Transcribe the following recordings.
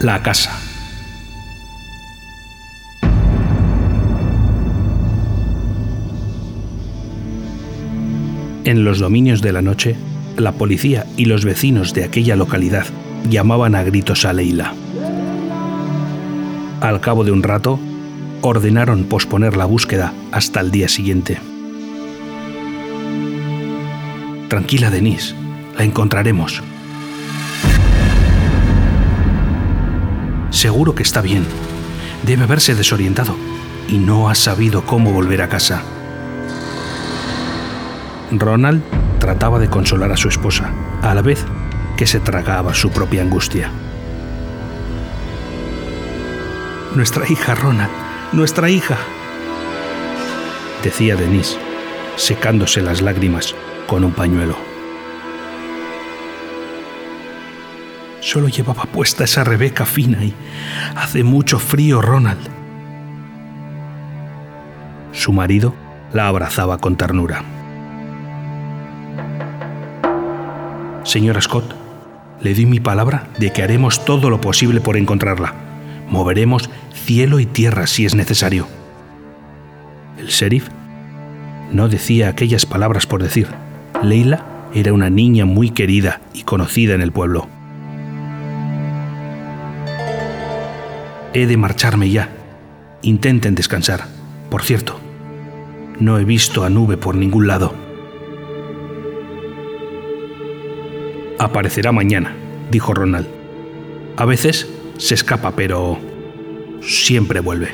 La casa. En los dominios de la noche, la policía y los vecinos de aquella localidad llamaban a gritos a Leila. Al cabo de un rato, ordenaron posponer la búsqueda hasta el día siguiente. Tranquila, Denise, la encontraremos. Seguro que está bien. Debe haberse desorientado y no ha sabido cómo volver a casa. Ronald trataba de consolar a su esposa, a la vez que se tragaba su propia angustia. Nuestra hija, Ronald, nuestra hija, decía Denise, secándose las lágrimas con un pañuelo. Solo llevaba puesta esa Rebeca fina y hace mucho frío, Ronald. Su marido la abrazaba con ternura. Señora Scott, le doy mi palabra de que haremos todo lo posible por encontrarla. Moveremos cielo y tierra si es necesario. El sheriff no decía aquellas palabras por decir. Leila era una niña muy querida y conocida en el pueblo. He de marcharme ya. Intenten descansar. Por cierto, no he visto a Nube por ningún lado. Aparecerá mañana, dijo Ronald. A veces se escapa, pero siempre vuelve.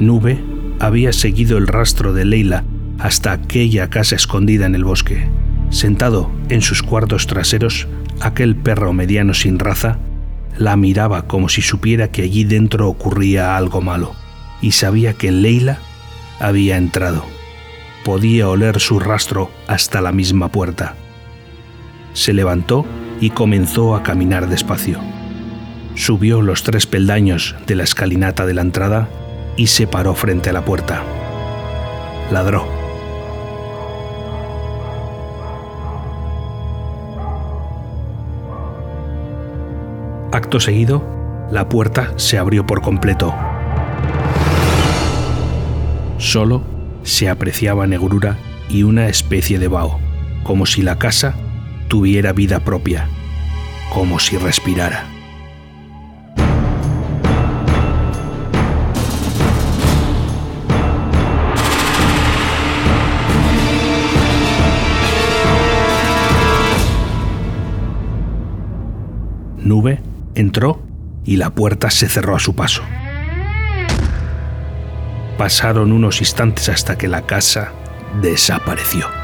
Nube había seguido el rastro de Leila hasta aquella casa escondida en el bosque. Sentado en sus cuartos traseros, aquel perro mediano sin raza la miraba como si supiera que allí dentro ocurría algo malo y sabía que Leila había entrado. Podía oler su rastro hasta la misma puerta. Se levantó y comenzó a caminar despacio. Subió los tres peldaños de la escalinata de la entrada y se paró frente a la puerta. Ladró. Acto seguido, la puerta se abrió por completo. Solo se apreciaba negrura y una especie de vaho, como si la casa tuviera vida propia, como si respirara. Nube entró y la puerta se cerró a su paso. Pasaron unos instantes hasta que la casa desapareció.